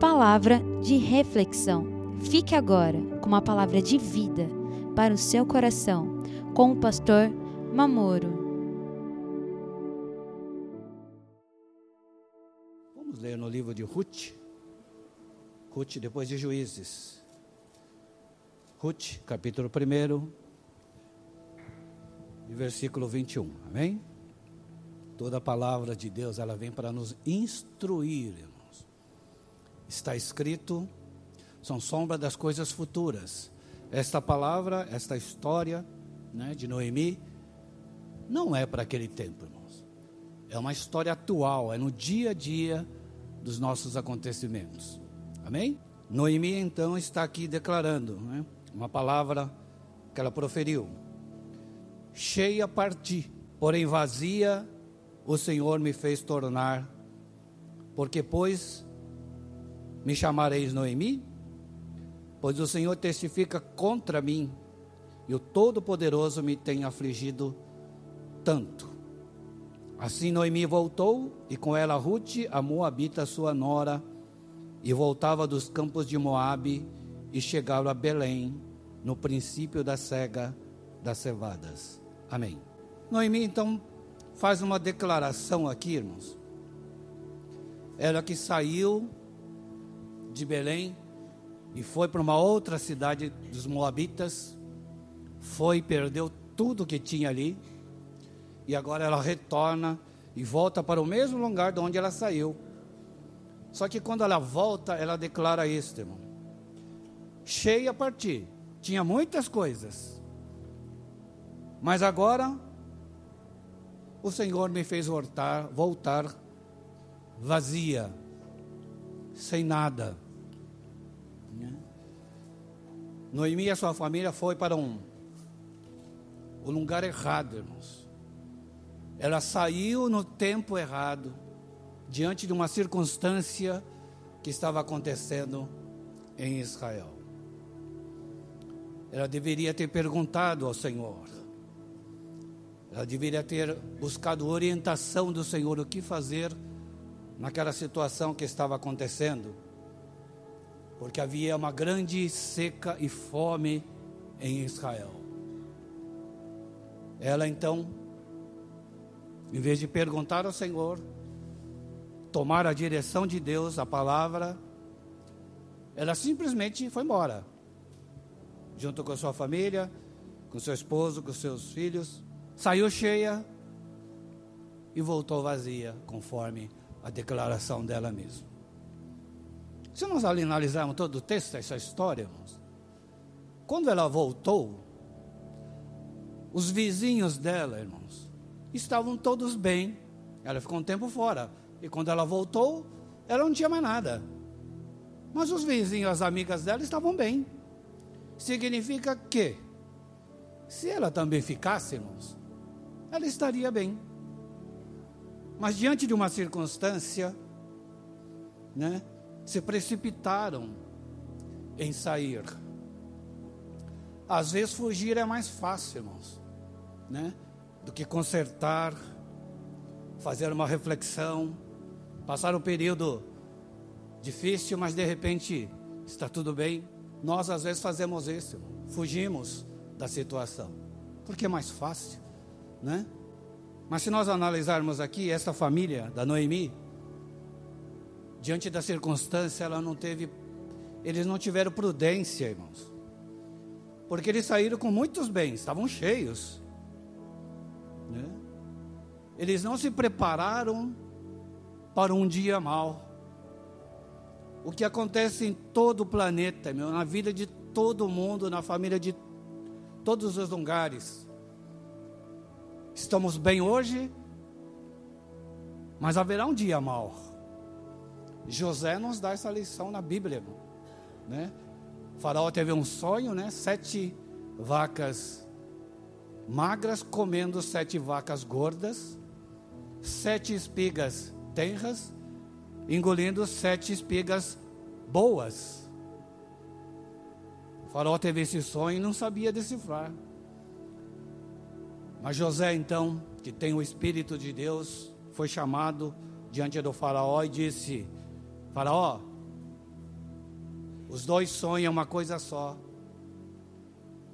Palavra de reflexão. Fique agora com uma palavra de vida para o seu coração, com o pastor Mamoro. Vamos ler no livro de Ruth. Ruth, depois de Juízes. Ruth, capítulo 1, versículo 21. Amém? Toda a palavra de Deus, ela vem para nos instruir. Está escrito, são sombra das coisas futuras. Esta palavra, esta história né, de Noemi, não é para aquele tempo, irmãos. É uma história atual, é no dia a dia dos nossos acontecimentos. Amém? Noemi, então, está aqui declarando né, uma palavra que ela proferiu. Cheia parti, porém vazia o Senhor me fez tornar, porque pois me chamareis Noemi? Pois o Senhor testifica contra mim, e o Todo-Poderoso me tem afligido tanto. Assim Noemi voltou, e com ela Ruth, a Moabita, sua nora, e voltava dos campos de Moabe, e chegaram a Belém, no princípio da cega das cevadas. Amém. Noemi então faz uma declaração aqui, irmãos. Ela que saiu de Belém e foi para uma outra cidade dos Moabitas, foi e perdeu tudo que tinha ali, e agora ela retorna e volta para o mesmo lugar de onde ela saiu. Só que quando ela volta, ela declara isso, irmão. Cheia a partir, tinha muitas coisas, mas agora o Senhor me fez voltar, voltar vazia, sem nada. Noemi e a sua família foi para um, um lugar errado, irmãos. Ela saiu no tempo errado, diante de uma circunstância que estava acontecendo em Israel. Ela deveria ter perguntado ao Senhor: ela deveria ter buscado orientação do Senhor o que fazer naquela situação que estava acontecendo, porque havia uma grande seca e fome em Israel. Ela então, em vez de perguntar ao Senhor, tomar a direção de Deus, a palavra, ela simplesmente foi embora, junto com a sua família, com seu esposo, com seus filhos saiu cheia e voltou vazia, conforme a declaração dela mesma. Se nós analisarmos todo o texto, essa história, irmãos, quando ela voltou, os vizinhos dela, irmãos, estavam todos bem. Ela ficou um tempo fora. E quando ela voltou, ela não tinha mais nada. Mas os vizinhos, as amigas dela estavam bem. Significa que, se ela também ficasse, irmãos, ela estaria bem. Mas diante de uma circunstância, né, se precipitaram em sair. Às vezes fugir é mais fácil, irmãos, né, do que consertar, fazer uma reflexão, passar um período difícil, mas de repente está tudo bem. Nós às vezes fazemos isso, fugimos da situação, porque é mais fácil né? Mas se nós analisarmos aqui, essa família da Noemi, diante da circunstância, ela não teve, eles não tiveram prudência, irmãos. Porque eles saíram com muitos bens, estavam cheios. Né? Eles não se prepararam para um dia mau. O que acontece em todo o planeta, meu, na vida de todo mundo, na família de todos os lugares. Estamos bem hoje, mas haverá um dia mau. José nos dá essa lição na Bíblia, né? O faraó teve um sonho, né? Sete vacas magras comendo sete vacas gordas, sete espigas tenras, engolindo sete espigas boas. O faraó teve esse sonho e não sabia decifrar. Mas José, então, que tem o Espírito de Deus, foi chamado diante do Faraó e disse: Faraó, Os dois sonham uma coisa só.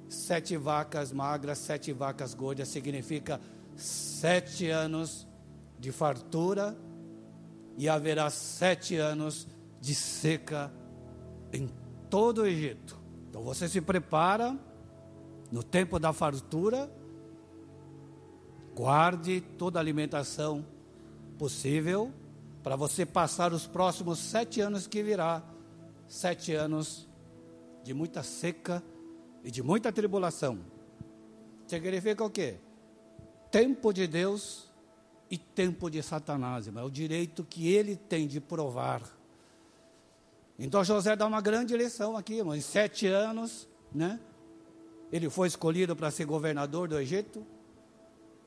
Sete vacas magras, sete vacas gordas significa sete anos de fartura e haverá sete anos de seca em todo o Egito. Então você se prepara no tempo da fartura, guarde toda a alimentação possível para você passar os próximos sete anos que virá sete anos de muita seca e de muita tribulação. Significa o quê? Tempo de Deus e tempo de Satanás, irmão. É o direito que ele tem de provar. Então José dá uma grande lição aqui, irmão. Em sete anos, né? Ele foi escolhido para ser governador do Egito.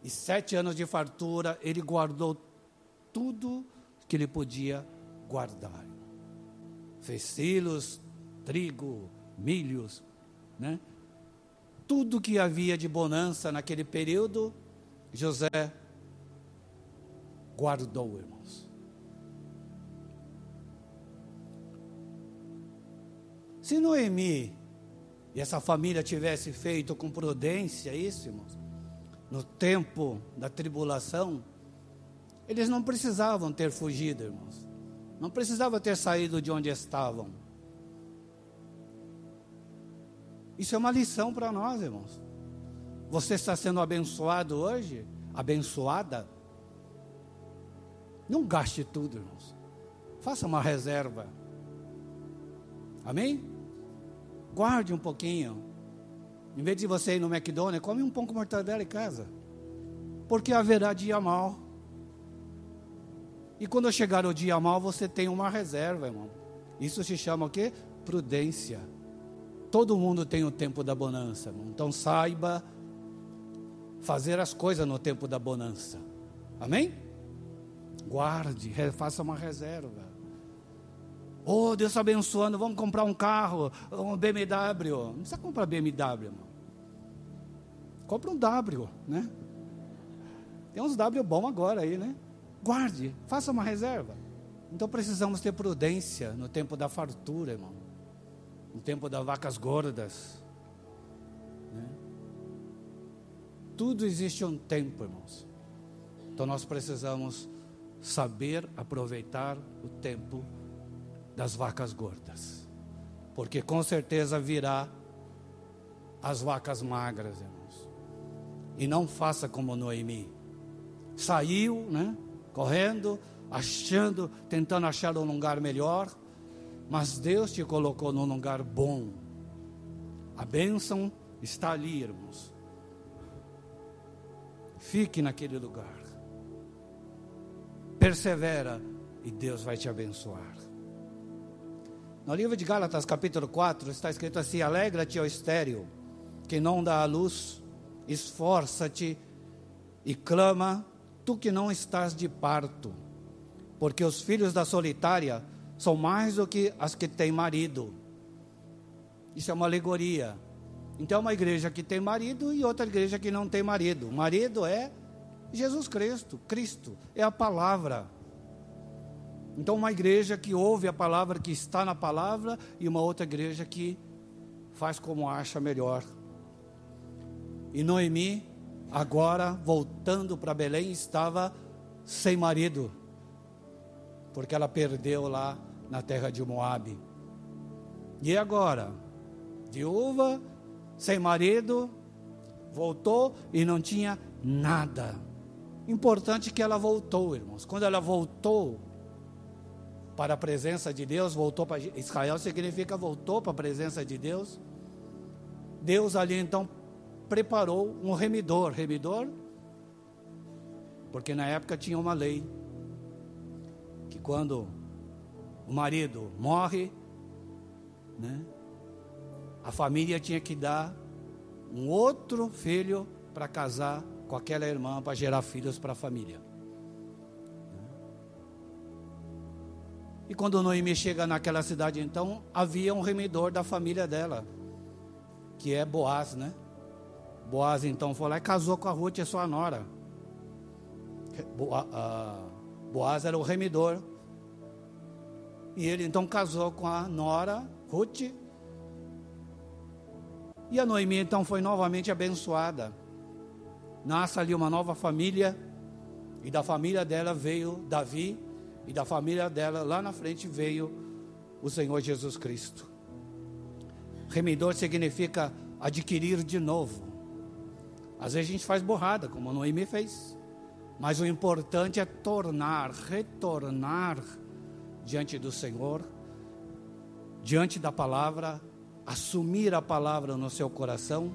E sete anos de fartura, ele guardou tudo que ele podia guardar. Fez silos, trigo, milhos, né? Tudo que havia de bonança naquele período, José guardou, irmãos. Se Noemi e essa família tivesse feito com prudência isso, irmãos, no tempo da tribulação, eles não precisavam ter fugido, irmãos. Não precisavam ter saído de onde estavam. Isso é uma lição para nós, irmãos. Você está sendo abençoado hoje? Abençoada? Não gaste tudo, irmãos. Faça uma reserva. Amém? Guarde um pouquinho. Em vez de você ir no McDonald's, come um pão com mortadela em casa. Porque haverá dia mal. E quando chegar o dia mal, você tem uma reserva, irmão. Isso se chama o quê? Prudência. Todo mundo tem o tempo da bonança, irmão. Então saiba fazer as coisas no tempo da bonança. Amém? Guarde, faça uma reserva. Oh, Deus está abençoando, vamos comprar um carro, um BMW. Não precisa comprar BMW, irmão. Compra um W, né? Tem uns W bom agora aí, né? Guarde, faça uma reserva. Então precisamos ter prudência no tempo da fartura, irmão. No tempo das vacas gordas. Né? Tudo existe um tempo, irmãos. Então nós precisamos saber aproveitar o tempo das vacas gordas. Porque com certeza virá as vacas magras, irmãos. E não faça como Noemi. Saiu, né? Correndo, achando, tentando achar um lugar melhor, mas Deus te colocou num lugar bom. A bênção está ali, irmãos. Fique naquele lugar. Persevera e Deus vai te abençoar. No livro de Gálatas, capítulo 4, está escrito assim: Alegra-te, ó estéreo, que não dá a luz, esforça-te e clama tu que não estás de parto, porque os filhos da solitária são mais do que as que têm marido. Isso é uma alegoria. Então, é uma igreja que tem marido e outra igreja que não tem marido. Marido é Jesus Cristo, Cristo, é a palavra. Então, uma igreja que ouve a palavra, que está na palavra, e uma outra igreja que faz como acha melhor. E Noemi agora voltando para Belém, estava sem marido, porque ela perdeu lá na terra de Moabe. E agora, viúva, sem marido, voltou e não tinha nada. Importante que ela voltou, irmãos. Quando ela voltou para a presença de Deus, voltou para Israel significa voltou para a presença de Deus. Deus ali então preparou um remidor. Remidor, porque na época tinha uma lei que quando o marido morre, né, a família tinha que dar um outro filho para casar com aquela irmã para gerar filhos para a família. E quando Noemi chega naquela cidade, então havia um remidor da família dela, que é Boaz, né? Boaz então foi lá e casou com a Ruth, a sua nora. Boaz era o remidor. E ele então casou com a nora Ruth. E a Noemi então foi novamente abençoada. Nasce ali uma nova família, e da família dela veio Davi, e da família dela lá na frente veio o Senhor Jesus Cristo. Remidor significa adquirir de novo. Às vezes a gente faz borrada, como a Noemi fez. Mas o importante é tornar, retornar diante do Senhor, diante da palavra, assumir a palavra no seu coração,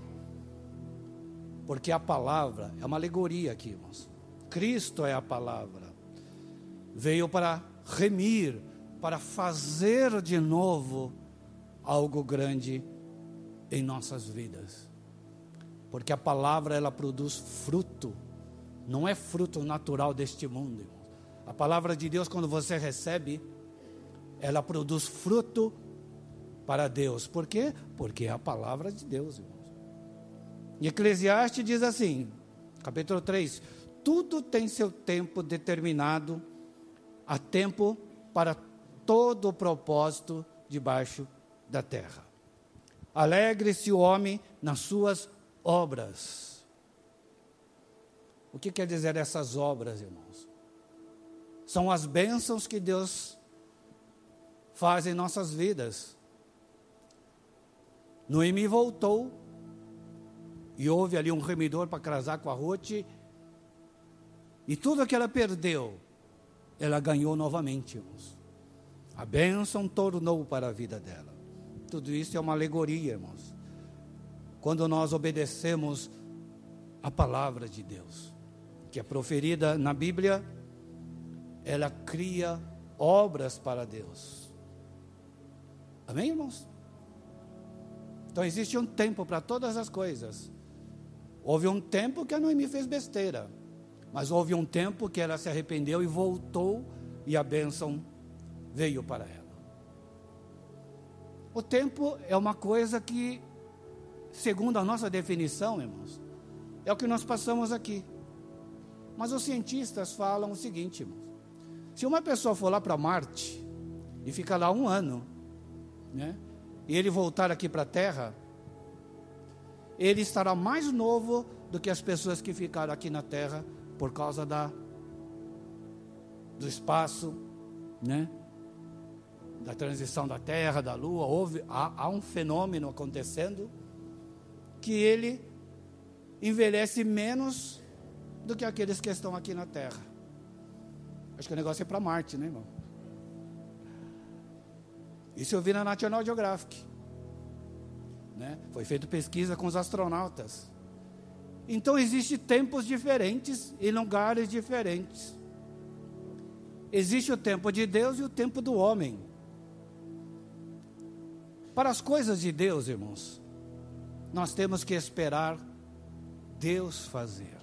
porque a palavra é uma alegoria aqui, irmãos. Cristo é a palavra. Veio para remir, para fazer de novo algo grande em nossas vidas. Porque a palavra ela produz fruto, não é fruto natural deste mundo. A palavra de Deus, quando você recebe, ela produz fruto para Deus. Por quê? Porque é a palavra de Deus, irmãos. E Eclesiastes diz assim, capítulo 3: tudo tem seu tempo determinado, há tempo para todo o propósito debaixo da terra. Alegre-se o homem nas suas obras. O que quer dizer essas obras, irmãos? São as bênçãos que Deus faz em nossas vidas. Noemi voltou e houve ali um remidor para casar com a Ruth. E tudo que ela perdeu, ela ganhou novamente, irmãos. A bênção tornou para a vida dela. Tudo isso é uma alegoria, irmãos. Quando nós obedecemos a palavra de Deus, que é proferida na Bíblia, ela cria obras para Deus. Amém, irmãos? Então existe um tempo para todas as coisas. Houve um tempo que a Noemi fez besteira, mas houve um tempo que ela se arrependeu e voltou e a bênção veio para ela. O tempo é uma coisa que, segundo a nossa definição, irmãos, é o que nós passamos aqui. Mas os cientistas falam o seguinte, irmãos: se uma pessoa for lá para Marte e ficar lá um ano, né, e ele voltar aqui para a Terra, ele estará mais novo do que as pessoas que ficaram aqui na Terra por causa da do espaço, né? da transição da Terra, da Lua, houve, há, há um fenômeno acontecendo que ele envelhece menos do que aqueles que estão aqui na Terra. Acho que o negócio é para Marte, né, irmão? Isso eu vi na National Geographic. Né? Foi feita pesquisa com os astronautas. Então existem tempos diferentes e lugares diferentes. Existe o tempo de Deus e o tempo do homem. Para as coisas de Deus, irmãos, nós temos que esperar Deus fazer.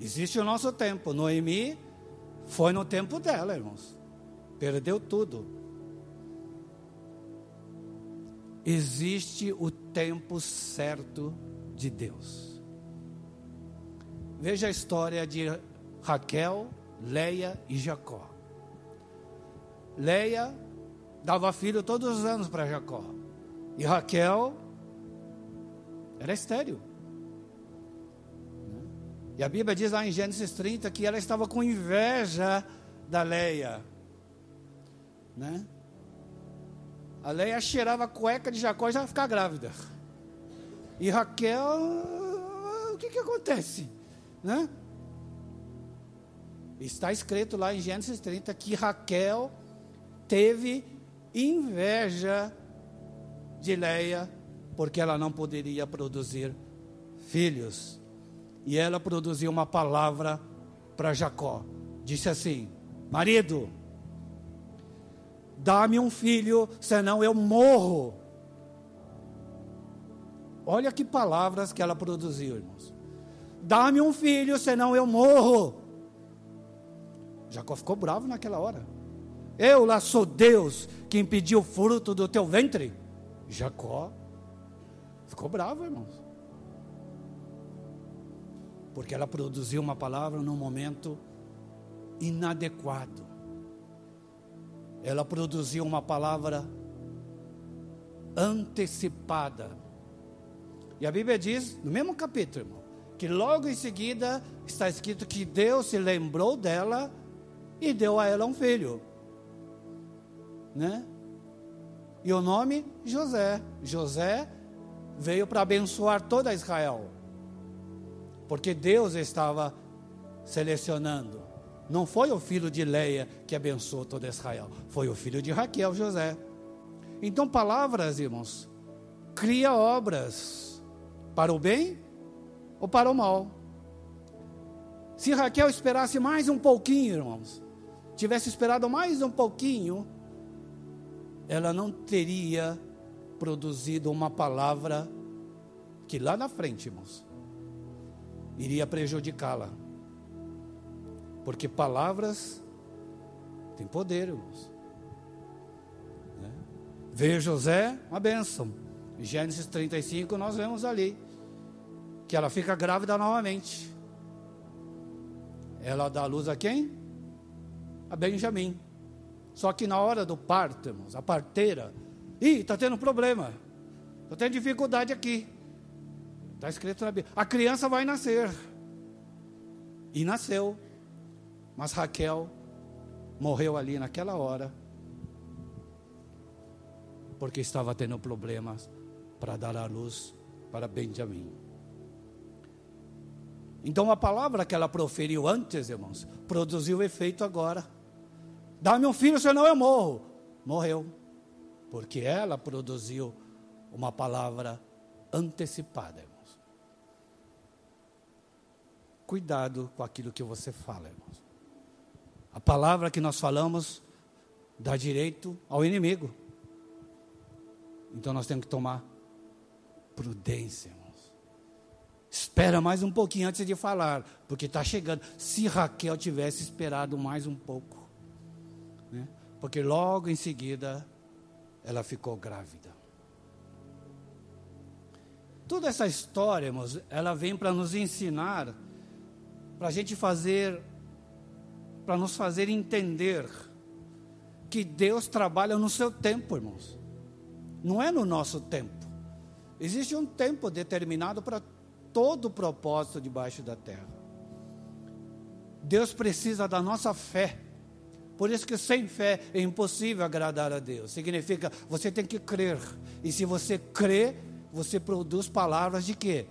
Existe o nosso tempo. Noemi foi no tempo dela, irmãos. Perdeu tudo. Existe o tempo certo de Deus. Veja a história de Raquel, Leia e Jacó. Leia dava filho todos os anos para Jacó. E Raquel era estéreo. E a Bíblia diz lá em Gênesis 30 que ela estava com inveja da Leia. Né? A Leia cheirava a cueca de Jacó e já ficar grávida. E Raquel, o que, que acontece? Né? Está escrito lá em Gênesis 30 que Raquel teve inveja de Leia, porque ela não poderia produzir filhos. E ela produziu uma palavra para Jacó. Disse assim: Marido, dá-me um filho, senão eu morro. Olha que palavras que ela produziu, irmãos. Dá-me um filho, senão eu morro. Jacó ficou bravo naquela hora. Eu lá sou Deus que impediu o fruto do teu ventre. Jacó ficou bravo, irmãos. Porque ela produziu uma palavra num momento inadequado. Ela produziu uma palavra antecipada. E a Bíblia diz, no mesmo capítulo, irmão, que logo em seguida está escrito que Deus se lembrou dela e deu a ela um filho. Né? E o nome José. José veio para abençoar toda Israel. Porque Deus estava selecionando. Não foi o filho de Leia que abençoou toda Israel, foi o filho de Raquel, José. Então, palavras, irmãos, cria obras para o bem ou para o mal. Se Raquel esperasse mais um pouquinho, irmãos, tivesse esperado mais um pouquinho, ela não teria produzido uma palavra que lá na frente, irmãos, iria prejudicá-la. Porque palavras têm poder, irmãos. Né? José, uma bênção. Gênesis 35, nós vemos ali que ela fica grávida novamente. Ela dá luz a quem? A Benjamim. Só que na hora do parto, irmãos, a parteira, ih, está tendo problema. Estou tendo dificuldade aqui. Está escrito na Bíblia. A criança vai nascer. E nasceu. Mas Raquel morreu ali naquela hora, porque estava tendo problemas para dar a luz para Benjamim. Então a palavra que ela proferiu antes, irmãos, produziu efeito agora. Dá-me um filho, senão eu morro. Morreu. Porque ela produziu uma palavra antecipada, irmãos. Cuidado com aquilo que você fala, irmãos. A palavra que nós falamos dá direito ao inimigo. Então nós temos que tomar prudência, irmãos. Espera mais um pouquinho antes de falar, porque está chegando. Se Raquel tivesse esperado mais um pouco, né? porque logo em seguida ela ficou grávida. Toda essa história, irmãos, ela vem para nos ensinar, para a gente fazer para nos fazer entender que Deus trabalha no seu tempo, irmãos. Não é no nosso tempo. Existe um tempo determinado para todo o propósito debaixo da terra. Deus precisa da nossa fé. Por isso que sem fé é impossível agradar a Deus. Significa você tem que crer. E se você crê, você produz palavras de quê?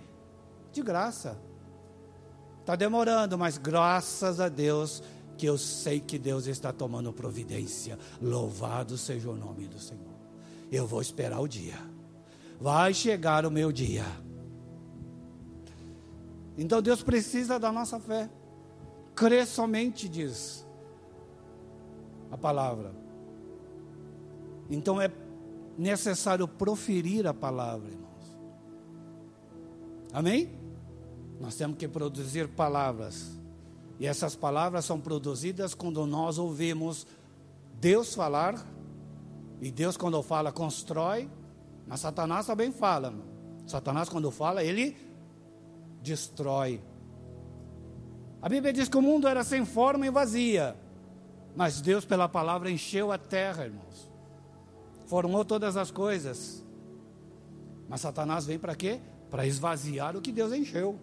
De graça. Está demorando, mas graças a Deus que eu sei que Deus está tomando providência. Louvado seja o nome do Senhor. Eu vou esperar o dia. Vai chegar o meu dia. Então Deus precisa da nossa fé. Crê somente, diz a palavra. Então é necessário proferir a palavra, irmãos. Amém? Nós temos que produzir palavras. E essas palavras são produzidas quando nós ouvimos Deus falar, e Deus, quando fala, constrói, mas Satanás também fala. Satanás, quando fala, ele destrói. A Bíblia diz que o mundo era sem forma e vazia, mas Deus, pela palavra, encheu a terra, irmãos, formou todas as coisas. Mas Satanás vem para quê? Para esvaziar o que Deus encheu.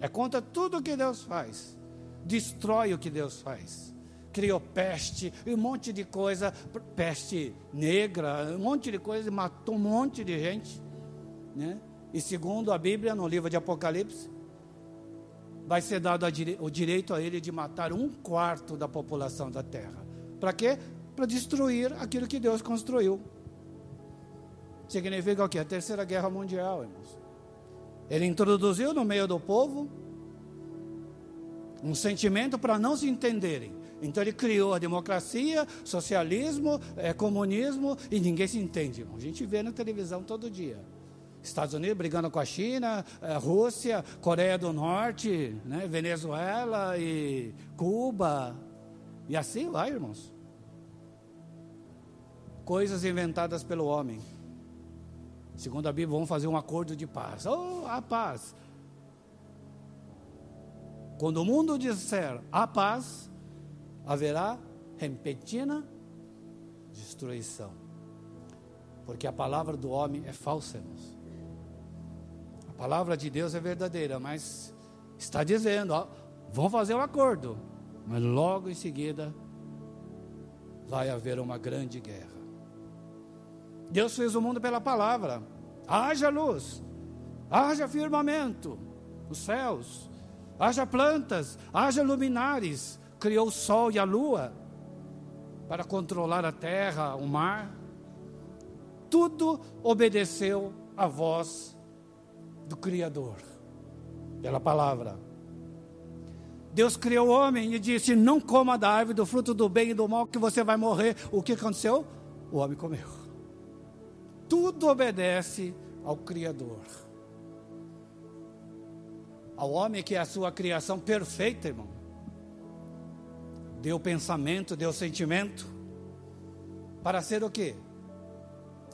É contra tudo o que Deus faz destrói o que Deus faz. Criou peste, um monte de coisa, peste negra, um monte de coisa, matou um monte de gente. Né? E segundo a Bíblia, no livro de Apocalipse, vai ser dado o direito a ele de matar um quarto da população da terra. Para quê? Para destruir aquilo que Deus construiu. Significa o quê? A terceira guerra mundial, irmãos. Ele introduziu no meio do povo um sentimento para não se entenderem. Então ele criou a democracia, socialismo, é, comunismo e ninguém se entende. A gente vê na televisão todo dia. Estados Unidos brigando com a China, é, Rússia, Coreia do Norte, né, Venezuela e Cuba. E assim vai, irmãos. Coisas inventadas pelo homem. Segundo a Bíblia, vamos fazer um acordo de paz. Oh, a paz. Quando o mundo disser a paz, haverá repentina destruição. Porque a palavra do homem é falsa, irmãos. Palavra de Deus é verdadeira, mas está dizendo, ó, vão fazer um acordo, mas logo em seguida vai haver uma grande guerra. Deus fez o mundo pela palavra. Haja luz, haja firmamento, os céus, haja plantas, haja luminares, criou o sol e a lua para controlar a terra, o mar. Tudo obedeceu à voz do Criador, pela palavra. Deus criou o homem e disse: Não coma da árvore do fruto do bem e do mal, que você vai morrer. O que aconteceu? O homem comeu. Tudo obedece ao Criador. Ao homem que é a sua criação perfeita, irmão. Deu pensamento, deu sentimento. Para ser o quê?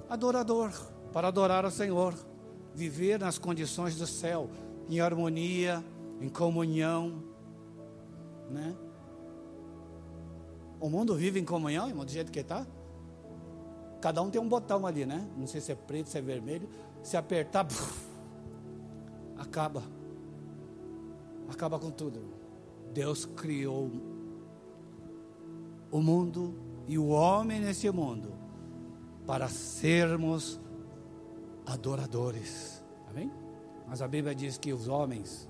Adorador. Para adorar o Senhor. Viver nas condições do céu. Em harmonia, em comunhão. Né? O mundo vive em comunhão, irmão, do jeito que está. Cada um tem um botão ali, né? Não sei se é preto, se é vermelho. Se apertar, acaba. Acaba com tudo. Deus criou o mundo e o homem nesse mundo para sermos adoradores. Amém? Mas a Bíblia diz que os homens,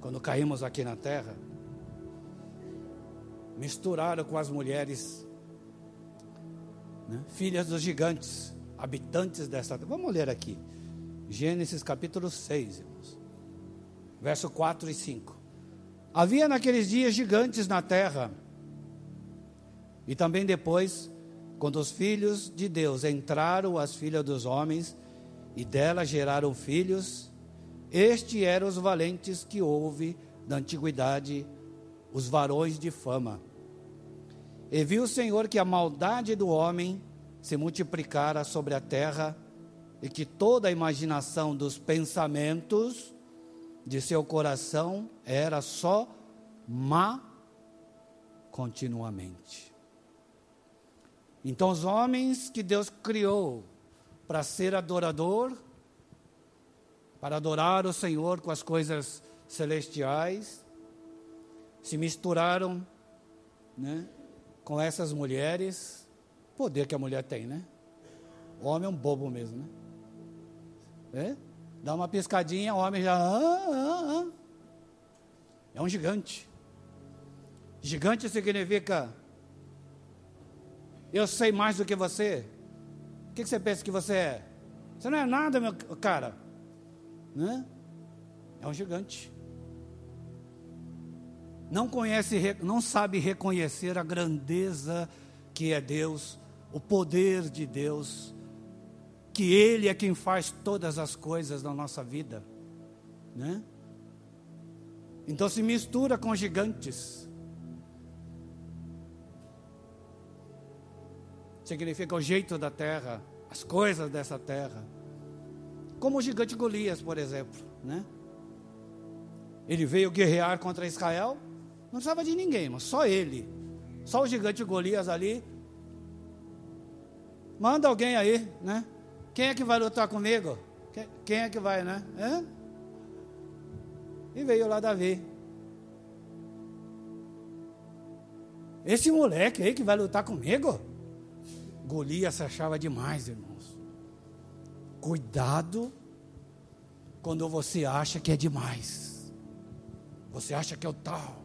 quando caímos aqui na terra, misturaram com as mulheres né? filhas dos gigantes, habitantes dessa terra. Vamos ler aqui. Gênesis capítulo 6, irmãos. Verso 4 e 5. Havia naqueles dias gigantes na terra. E também depois, quando os filhos de Deus entraram as filhas dos homens e delas geraram filhos, estes eram os valentes que houve da antiguidade, os varões de fama. E viu o Senhor que a maldade do homem se multiplicara sobre a terra e que toda a imaginação dos pensamentos de seu coração era só má continuamente. Então, os homens que Deus criou para ser adorador, para adorar o Senhor com as coisas celestiais, se misturaram, né? com essas mulheres, poder que a mulher tem, né? O homem é um bobo mesmo, né? É? Dá uma piscadinha, o homem já. Ah, ah, ah. É um gigante. Gigante significa. Eu sei mais do que você. O que você pensa que você é? Você não é nada, meu cara. Né? É um gigante não conhece, não sabe reconhecer a grandeza que é Deus, o poder de Deus, que Ele é quem faz todas as coisas na nossa vida, né? Então se mistura com gigantes. Significa o jeito da terra, as coisas dessa terra. Como o gigante Golias, por exemplo, né? Ele veio guerrear contra Israel, não precisava de ninguém, mas só ele. Só o gigante Golias ali. Manda alguém aí, né? Quem é que vai lutar comigo? Quem, é que vai, né? Hã? E veio lá Davi. Esse moleque aí que vai lutar comigo? Golias se achava demais, irmãos. Cuidado quando você acha que é demais. Você acha que é o tal.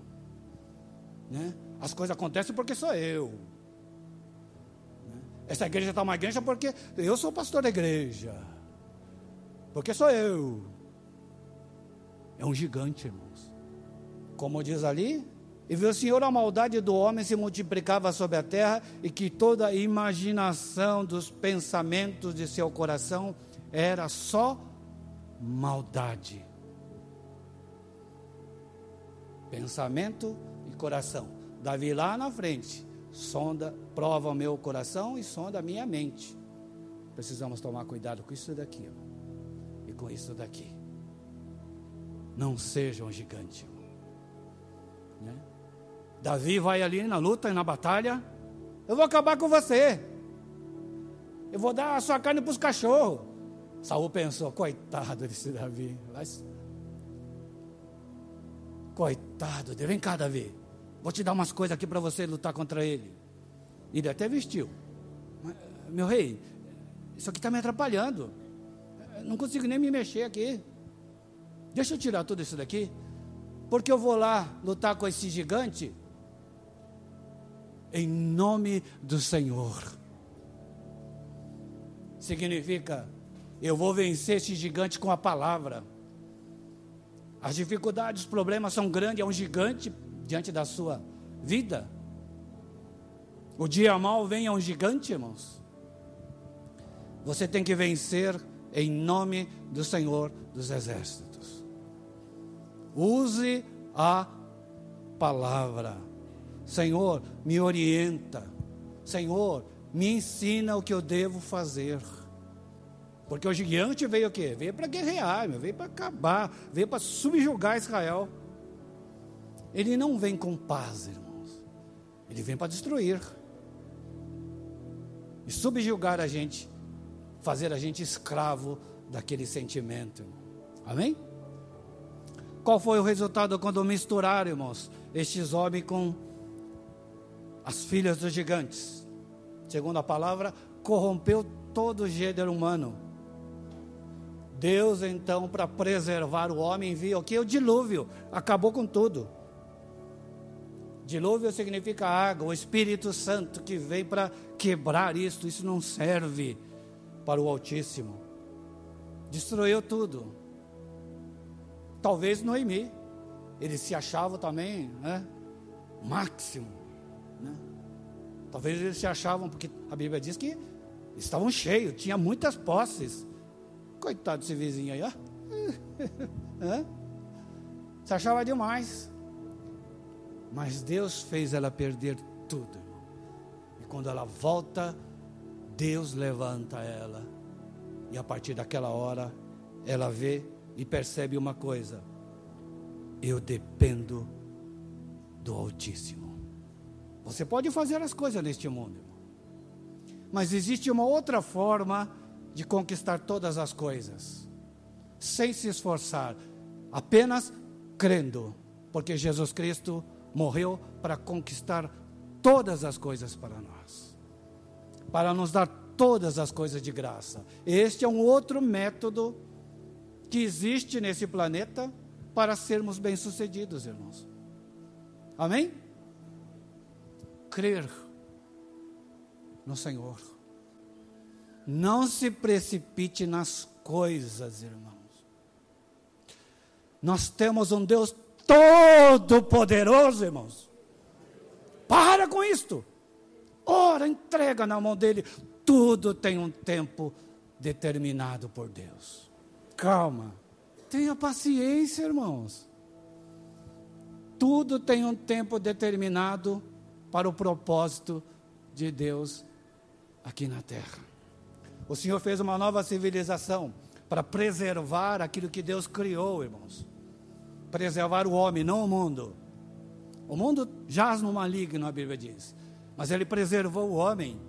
Né? As coisas acontecem porque sou eu. Né? Essa igreja está uma igreja porque eu sou pastor da igreja. Porque sou eu. É um gigante, irmãos. Como diz ali, e viu o Senhor a maldade do homem se multiplicava sobre a terra e que toda a imaginação dos pensamentos de seu coração era só maldade. Pensamento coração. Davi lá na frente, sonda, prova o meu coração e sonda a minha mente. Precisamos tomar cuidado com isso daqui. E com isso daqui. Não seja um gigante. Né? Davi vai ali na luta e na batalha. Eu vou acabar com você. Eu vou dar a sua carne para os cachorros. Saul pensou, coitado desse Davi. Coitado dele, vem cá, Davi. Vou te dar umas coisas aqui para você lutar contra ele. Ele até vestiu. Meu rei, isso aqui está me atrapalhando. Não consigo nem me mexer aqui. Deixa eu tirar tudo isso daqui. Porque eu vou lá lutar com esse gigante. Em nome do Senhor. Significa, eu vou vencer esse gigante com a palavra. As dificuldades, os problemas são grandes, é um gigante diante da sua vida. O dia mal vem é um gigante, irmãos. Você tem que vencer em nome do Senhor dos Exércitos. Use a palavra. Senhor, me orienta. Senhor, me ensina o que eu devo fazer. Porque o gigante veio o quê? Veio para guerrear, veio para acabar, veio para subjugar Israel. Ele não vem com paz, irmãos. Ele vem para destruir. E subjugar a gente, fazer a gente escravo daquele sentimento. Amém? Qual foi o resultado quando misturaram, irmãos, estes homens com as filhas dos gigantes? Segundo a palavra, corrompeu todo o gênero humano. Deus, então, para preservar o homem, envia o que? O dilúvio. Acabou com tudo. Dilúvio significa água, o Espírito Santo que vem para quebrar isso. Isso não serve para o Altíssimo. Destruiu tudo. Talvez Noemi. Eles se achavam também, né? Máximo. Talvez eles se achavam, porque a Bíblia diz que estavam cheios, tinha muitas posses. Coitado desse vizinho aí, ó. Se achava demais. Mas Deus fez ela perder tudo. E quando ela volta, Deus levanta ela. E a partir daquela hora, ela vê e percebe uma coisa: eu dependo do Altíssimo. Você pode fazer as coisas neste mundo, mas existe uma outra forma de conquistar todas as coisas, sem se esforçar, apenas crendo, porque Jesus Cristo morreu para conquistar todas as coisas para nós, para nos dar todas as coisas de graça. Este é um outro método que existe nesse planeta para sermos bem-sucedidos, irmãos. Amém? Crer no Senhor. Não se precipite nas coisas, irmãos. Nós temos um Deus todo-poderoso, irmãos. Para com isto. Ora, entrega na mão dele. Tudo tem um tempo determinado por Deus. Calma. Tenha paciência, irmãos. Tudo tem um tempo determinado para o propósito de Deus aqui na terra. O Senhor fez uma nova civilização para preservar aquilo que Deus criou, irmãos. Preservar o homem, não o mundo. O mundo jaz no maligno, a Bíblia diz. Mas ele preservou o homem.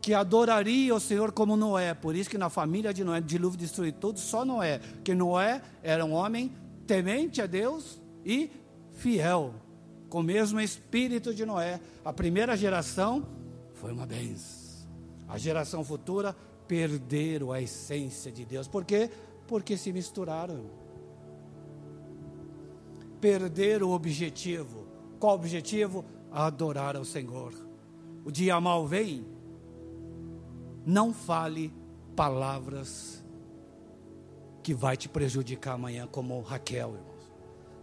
Que adoraria o Senhor como Noé. Por isso que na família de Noé, dilúvio destruiu tudo, só Noé. Que Noé era um homem temente a Deus e fiel. Com o mesmo espírito de Noé. A primeira geração foi uma benção. A geração futura perderam a essência de Deus. Por quê? Porque se misturaram. Perderam o objetivo. Qual objetivo? Adorar ao Senhor. O dia mal vem. Não fale palavras que vai te prejudicar amanhã, como Raquel, irmãos.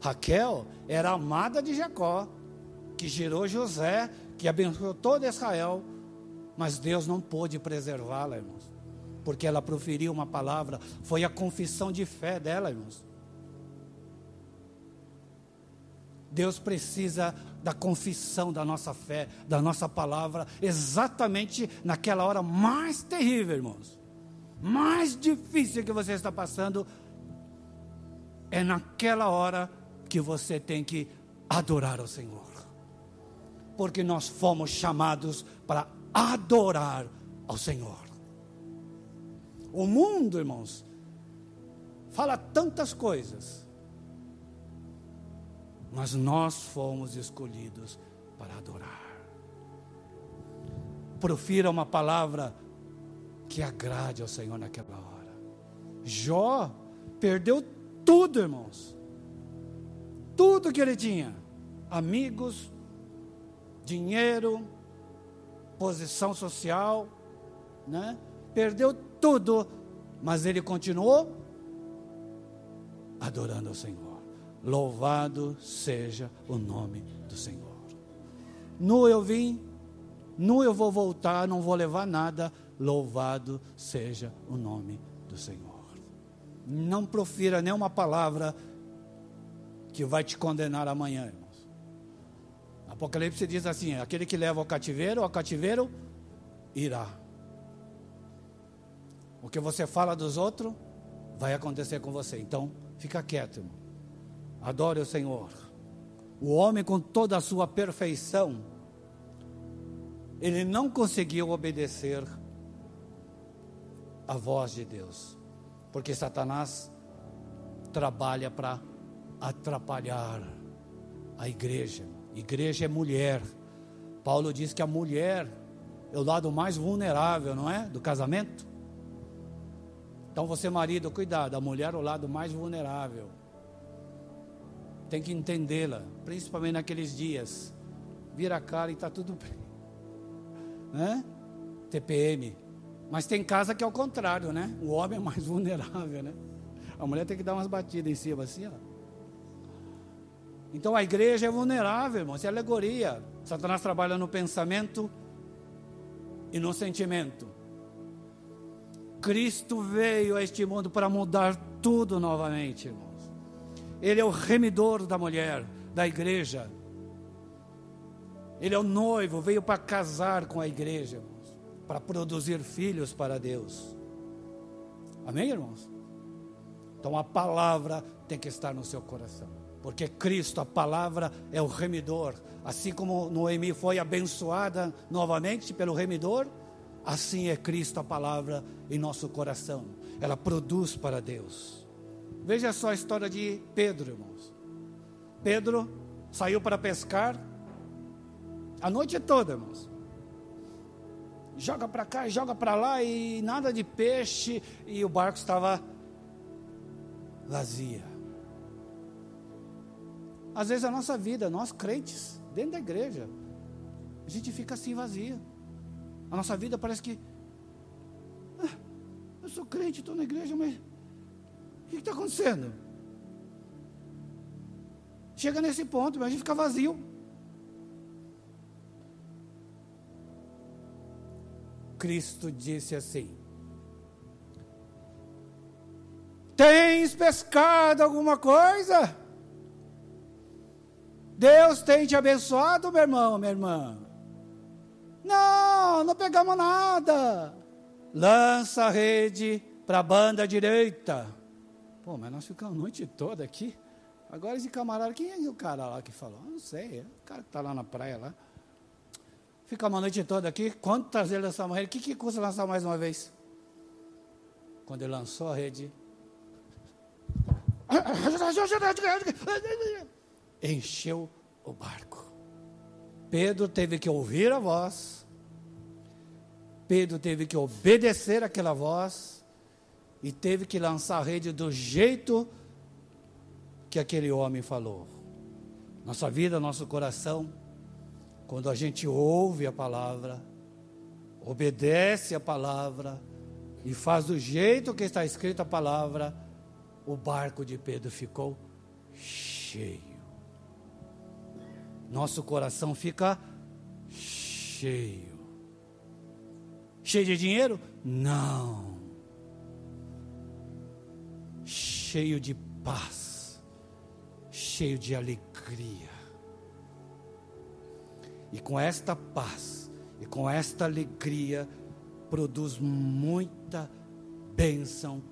Raquel era amada de Jacó, que gerou José, que abençoou todo Israel, mas Deus não pôde preservá-la, irmãos, porque ela proferiu uma palavra, foi a confissão de fé dela, irmãos. Deus precisa da confissão da nossa fé, da nossa palavra, exatamente naquela hora mais terrível, irmãos. Mais difícil que você está passando, é naquela hora que você tem que adorar ao Senhor. porque nós fomos chamados para adorar ao Senhor. O mundo, irmãos, fala tantas coisas, mas nós fomos escolhidos para adorar. Profira uma palavra que agrade ao Senhor naquela hora. Jó perdeu tudo, irmãos. Tudo que ele tinha: amigos, dinheiro, posição social, né? Perdeu tudo, mas ele continuou adorando ao Senhor. Louvado seja o nome do Senhor. Nu eu vim, nu eu vou voltar, não vou levar nada. Louvado seja o nome do Senhor. Não profira nenhuma palavra que vai te condenar amanhã, irmãos. Apocalipse diz assim: aquele que leva ao cativeiro, ao cativeiro irá. O que você fala dos outros vai acontecer com você. Então, fica quieto, irmão. Adore o Senhor. O homem, com toda a sua perfeição, ele não conseguiu obedecer a voz de Deus, porque Satanás trabalha para atrapalhar a igreja. Igreja é mulher. Paulo diz que a mulher é o lado mais vulnerável, não é? Do casamento. Então você, marido, cuidado, a mulher é o lado mais vulnerável. Tem que entendê-la, principalmente naqueles dias. Vira a cara e está tudo bem. Né? TPM. Mas tem casa que é o contrário, né? O homem é mais vulnerável, né? A mulher tem que dar umas batidas em cima, assim, ó. Então a igreja é vulnerável, irmão. Isso é alegoria. Satanás trabalha no pensamento e no sentimento. Cristo veio a este mundo para mudar tudo novamente, irmãos. Ele é o remidor da mulher, da igreja. Ele é o noivo, veio para casar com a igreja, irmãos, para produzir filhos para Deus. Amém, irmãos? Então a palavra tem que estar no seu coração, porque Cristo, a palavra, é o remidor. Assim como Noemi foi abençoada novamente pelo remidor, assim é Cristo, a palavra, em nosso coração. Ela produz para Deus. Veja só a história de Pedro, irmãos. Pedro saiu para pescar a noite toda, irmãos. Joga para cá, joga para lá e nada de peixe e o barco estava vazia. Às vezes a nossa vida, nós crentes, dentro da igreja, a gente fica assim vazia. A nossa vida parece que. Ah, eu sou crente, estou na igreja, mas. O que está acontecendo? Chega nesse ponto, mas a gente fica vazio. Cristo disse assim: Tens pescado alguma coisa? Deus tem te abençoado, meu irmão, minha irmã? Não, não pegamos nada. Lança a rede para a banda direita. Pô, mas nós ficamos a noite toda aqui. Agora esse camarada, quem é o cara lá que falou? Não sei, é o cara que está lá na praia lá. Fica uma noite toda aqui. Quantas vezes lançamos a rede? O que, que custa lançar mais uma vez? Quando ele lançou a rede. Encheu o barco. Pedro teve que ouvir a voz. Pedro teve que obedecer aquela voz. E teve que lançar a rede do jeito que aquele homem falou. Nossa vida, nosso coração quando a gente ouve a palavra, obedece a palavra e faz do jeito que está escrito a palavra, o barco de Pedro ficou cheio. Nosso coração fica cheio. Cheio de dinheiro? Não. Cheio de paz, cheio de alegria e com esta paz e com esta alegria produz muita bênção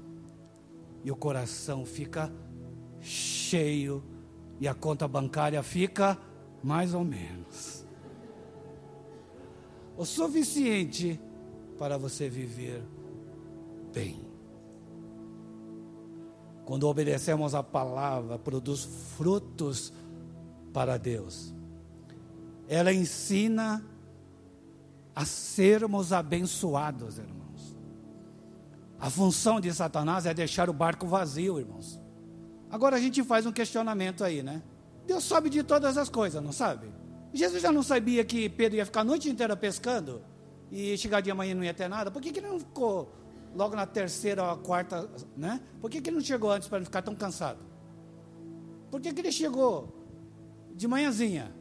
e o coração fica cheio e a conta bancária fica mais ou menos. o suficiente para você viver bem. Quando obedecemos a palavra, produz frutos para Deus. Ela ensina a sermos abençoados, irmãos. A função de Satanás é deixar o barco vazio, irmãos. Agora a gente faz um questionamento aí, né? Deus sabe de todas as coisas, não sabe? Jesus já não sabia que Pedro ia ficar a noite inteira pescando e chegar de manhã não ia ter nada. Por que, que ele não ficou logo na terceira ou quarta, né? Por que, que ele não chegou antes para não ficar tão cansado? Por que, que ele chegou de manhãzinha?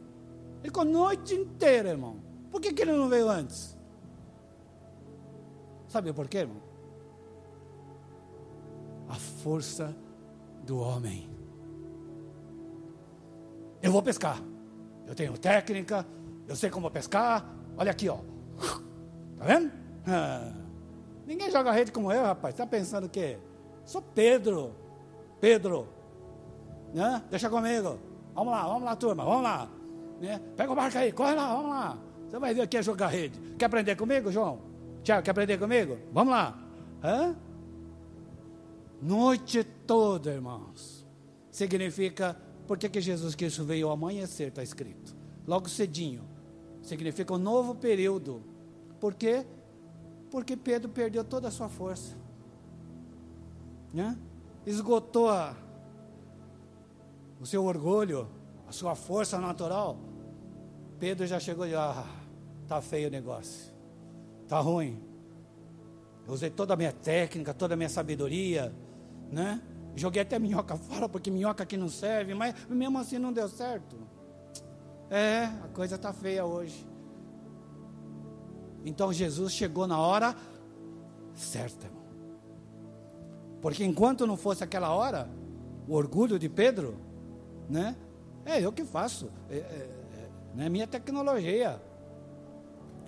Ele ficou a noite inteira, irmão. Por que, que ele não veio antes? Sabe por quê, irmão? A força do homem. Eu vou pescar. Eu tenho técnica, eu sei como pescar. Olha aqui, ó. Tá vendo? Ah. Ninguém joga rede como eu, rapaz. Está pensando o quê? Sou Pedro. Pedro. Né? Deixa comigo. Vamos lá, vamos lá, turma, vamos lá. Né? Pega o barco aí, corre lá, vamos lá. Você vai ver aqui a jogar rede. Quer aprender comigo, João? Tiago, quer aprender comigo? Vamos lá. Hã? Noite toda, irmãos. Significa, por que, Jesus Cristo veio amanhecer, está escrito. Logo cedinho. Significa um novo período. Por quê? Porque Pedro perdeu toda a sua força. Né? Esgotou a, o seu orgulho, a sua força natural. Pedro já chegou e ah, tá feio o negócio. Tá ruim. Eu usei toda a minha técnica, toda a minha sabedoria, né? Joguei até minhoca fora, porque minhoca aqui não serve, mas mesmo assim não deu certo. É, a coisa está feia hoje. Então Jesus chegou na hora certa. Porque enquanto não fosse aquela hora, o orgulho de Pedro, né? É eu que faço, é, é, é, não é minha tecnologia.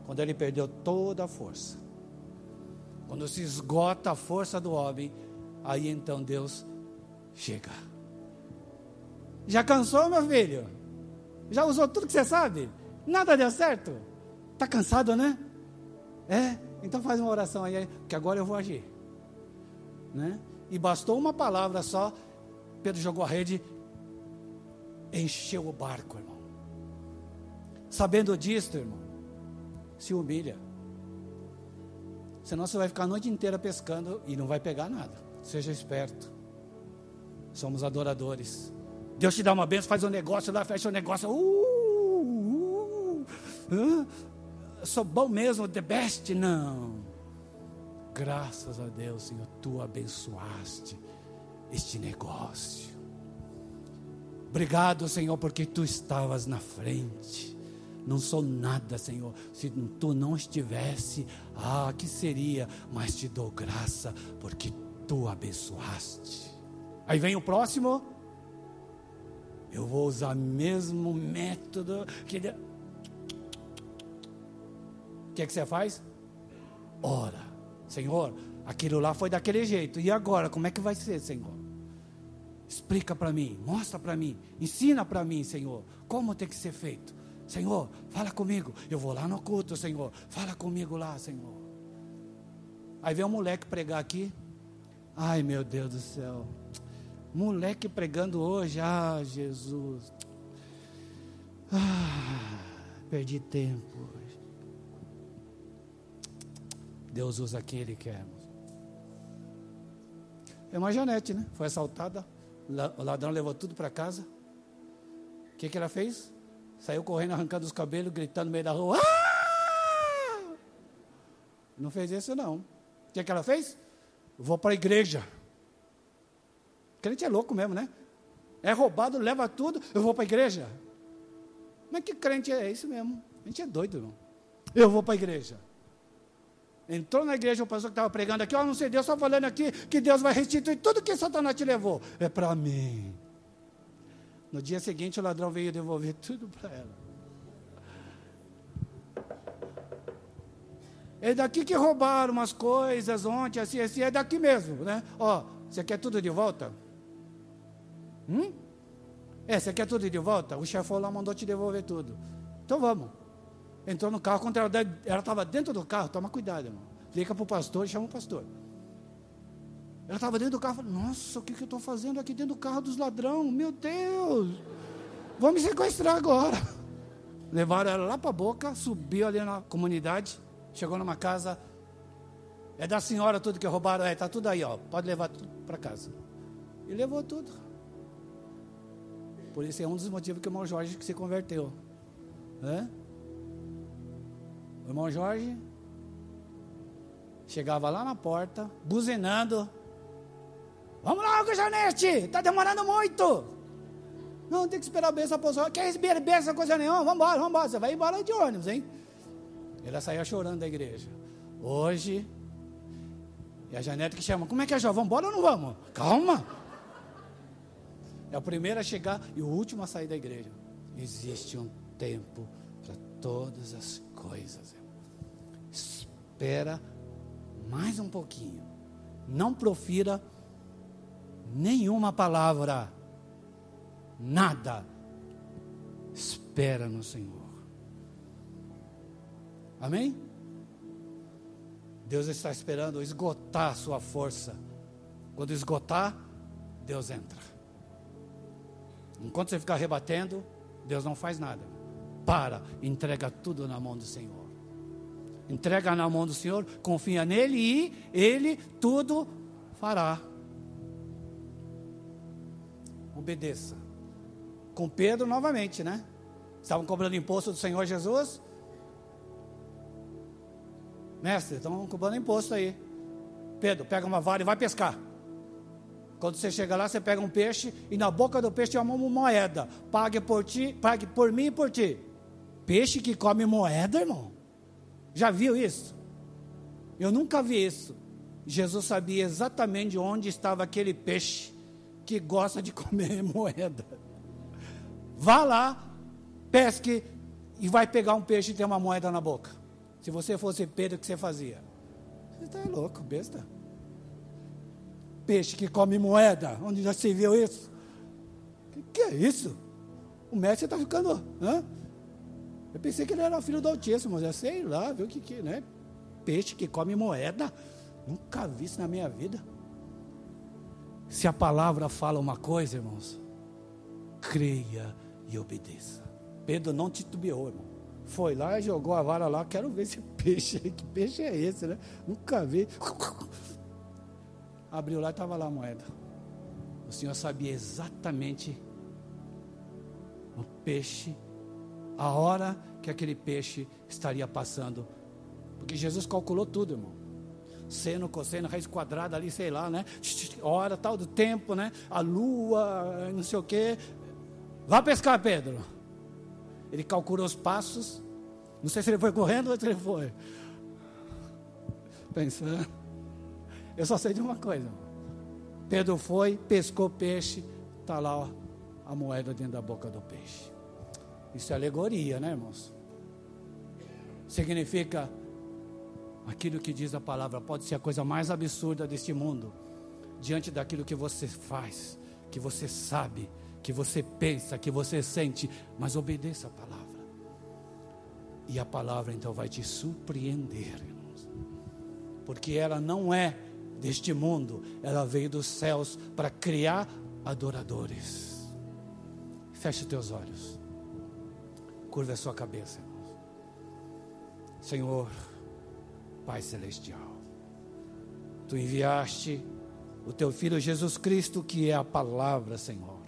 Quando ele perdeu toda a força, quando se esgota a força do homem, aí então Deus chega. Já cansou, meu filho? Já usou tudo que você sabe? Nada deu certo? Está cansado, né? É, então faz uma oração aí, que agora eu vou agir. Né? E bastou uma palavra só, Pedro jogou a rede, encheu o barco, irmão. Sabendo disso, irmão, se humilha. Senão você vai ficar a noite inteira pescando e não vai pegar nada. Seja esperto. Somos adoradores. Deus te dá uma benção, faz um negócio lá, fecha um negócio. Uh, uh, uh, sou bom mesmo, the best. Não. Graças a Deus, Senhor, tu abençoaste este negócio. Obrigado, Senhor, porque tu estavas na frente. Não sou nada, Senhor. Se tu não estivesse, ah, que seria? Mas te dou graça, porque tu abençoaste. Aí vem o próximo. Eu vou usar o mesmo método que o que, é que você faz? Ora, Senhor, aquilo lá foi daquele jeito. E agora, como é que vai ser, Senhor? Explica para mim, mostra para mim, ensina para mim, Senhor, como tem que ser feito. Senhor, fala comigo. Eu vou lá no culto, Senhor. Fala comigo lá, Senhor. Aí vem um moleque pregar aqui. Ai, meu Deus do céu. Moleque pregando hoje. Ah, Jesus. Ah, perdi tempo. Deus usa quem Ele quer. É uma Janete, né? Foi assaltada, o ladrão levou tudo para casa. O que, que ela fez? Saiu correndo, arrancando os cabelos, gritando no meio da rua. Ah! Não fez isso, não. O que, que ela fez? Vou para a igreja. Crente é louco mesmo, né? É roubado, leva tudo, eu vou para a igreja. Mas que crente é isso mesmo? A gente é doido, irmão. Eu vou para a igreja. Entrou na igreja o pastor que estava pregando aqui, ó, oh, não sei, Deus está falando aqui que Deus vai restituir tudo que Satanás te levou. É para mim. No dia seguinte o ladrão veio devolver tudo para ela. É daqui que roubaram umas coisas ontem, assim, assim, é daqui mesmo, né? Ó, você quer tudo de volta? Hum? É, você quer tudo de volta? O chefão lá mandou te devolver tudo. Então vamos. entrou no carro, quando ela estava dentro do carro, toma cuidado, irmão. Liga para o pastor e chama o pastor. Ela estava dentro do carro, falou, nossa, o que, que eu estou fazendo aqui dentro do carro dos ladrões? Meu Deus, vão me sequestrar agora. Levaram ela lá para a boca, subiu ali na comunidade, chegou numa casa. É da senhora tudo que roubaram, é, está tudo aí, ó, pode levar tudo para casa. E levou tudo. Por isso é um dos motivos que o irmão Jorge se converteu. Né? O irmão Jorge chegava lá na porta, buzinando. Vamos logo, Janete, está demorando muito. Não, tem que esperar a bênção apostólica. Quer receber bênção, coisa nenhuma? Vamos embora, vamos embora. Você vai embora de ônibus, hein? Ela saía chorando da igreja. Hoje, e a Janete que chama, como é que é, Jó? Vamos embora ou não vamos? Calma. É o primeiro a chegar e o último a sair da igreja. Existe um tempo para todas as coisas. Espera mais um pouquinho. Não profira nenhuma palavra. Nada. Espera no Senhor. Amém? Deus está esperando esgotar a sua força. Quando esgotar, Deus entra. Enquanto você ficar rebatendo, Deus não faz nada. Para, entrega tudo na mão do Senhor. Entrega na mão do Senhor, confia nele e ele tudo fará. Obedeça. Com Pedro novamente, né? Estavam cobrando imposto do Senhor Jesus. Mestre, estão cobrando imposto aí. Pedro, pega uma vara e vai pescar. Quando você chega lá, você pega um peixe e na boca do peixe tem uma moeda. Pague por ti, pague por mim e por ti. Peixe que come moeda, irmão. Já viu isso? Eu nunca vi isso. Jesus sabia exatamente onde estava aquele peixe que gosta de comer moeda. Vá lá, pesque e vai pegar um peixe e ter uma moeda na boca. Se você fosse Pedro, o que você fazia? Você está louco, besta peixe que come moeda. Onde já se viu isso? Que, que, é isso? O mestre está ficando. Hã? Eu pensei que ele era filho do Altíssimo, mas eu sei lá, viu o que, que, né? Peixe que come moeda. Nunca vi isso na minha vida. Se a palavra fala uma coisa, irmãos, creia e obedeça. Pedro não titubeou, irmão. Foi lá e jogou a vara lá. Quero ver esse peixe. Que peixe é esse, né? Nunca vi. Abriu lá e estava lá a moeda. O Senhor sabia exatamente o peixe, a hora que aquele peixe estaria passando. Porque Jesus calculou tudo, irmão. Seno, cosseno, raiz quadrada ali, sei lá, né? Hora, tal, do tempo, né? A lua, não sei o quê. Vá pescar, Pedro. Ele calculou os passos. Não sei se ele foi correndo ou se ele foi. Pensando. Eu só sei de uma coisa. Pedro foi, pescou peixe, está lá ó, a moeda dentro da boca do peixe. Isso é alegoria, né, irmãos? Significa aquilo que diz a palavra, pode ser a coisa mais absurda deste mundo, diante daquilo que você faz, que você sabe, que você pensa, que você sente, mas obedeça a palavra. E a palavra então vai te surpreender, irmãos, porque ela não é deste mundo, ela veio dos céus para criar adoradores. Feche teus olhos, curva a sua cabeça. Senhor, Pai Celestial, Tu enviaste o Teu Filho Jesus Cristo, que é a palavra, Senhor,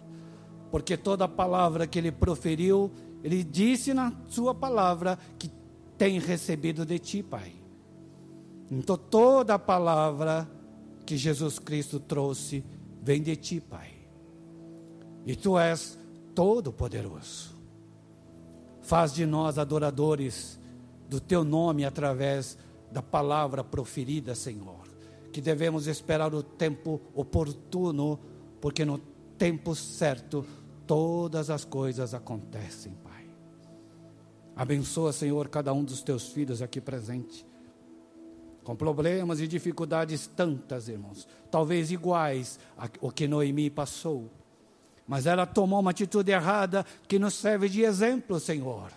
porque toda palavra que Ele proferiu, Ele disse na Sua palavra que tem recebido de Ti, Pai. Então toda a palavra que Jesus Cristo trouxe vem de ti, Pai. E tu és todo-poderoso. Faz de nós adoradores do teu nome através da palavra proferida, Senhor. Que devemos esperar o tempo oportuno, porque no tempo certo todas as coisas acontecem, Pai. Abençoa, Senhor, cada um dos teus filhos aqui presente com problemas e dificuldades tantas, irmãos, talvez iguais ao que Noemi passou. Mas ela tomou uma atitude errada que nos serve de exemplo, Senhor.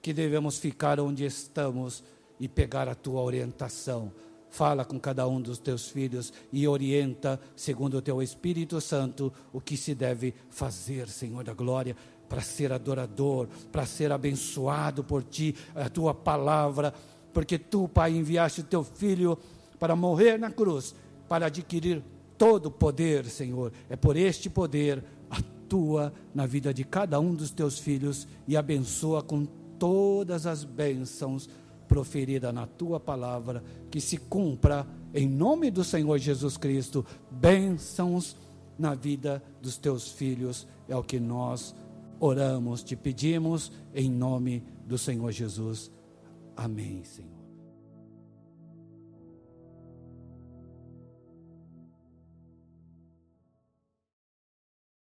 Que devemos ficar onde estamos e pegar a tua orientação. Fala com cada um dos teus filhos e orienta, segundo o teu Espírito Santo, o que se deve fazer, Senhor da glória, para ser adorador, para ser abençoado por ti, a tua palavra, porque tu, Pai, enviaste o teu filho para morrer na cruz, para adquirir todo o poder, Senhor. É por este poder atua na vida de cada um dos teus filhos e abençoa com todas as bênçãos proferida na tua palavra, que se cumpra em nome do Senhor Jesus Cristo, bênçãos na vida dos teus filhos, é o que nós oramos, te pedimos em nome do Senhor Jesus. Amém, Senhor.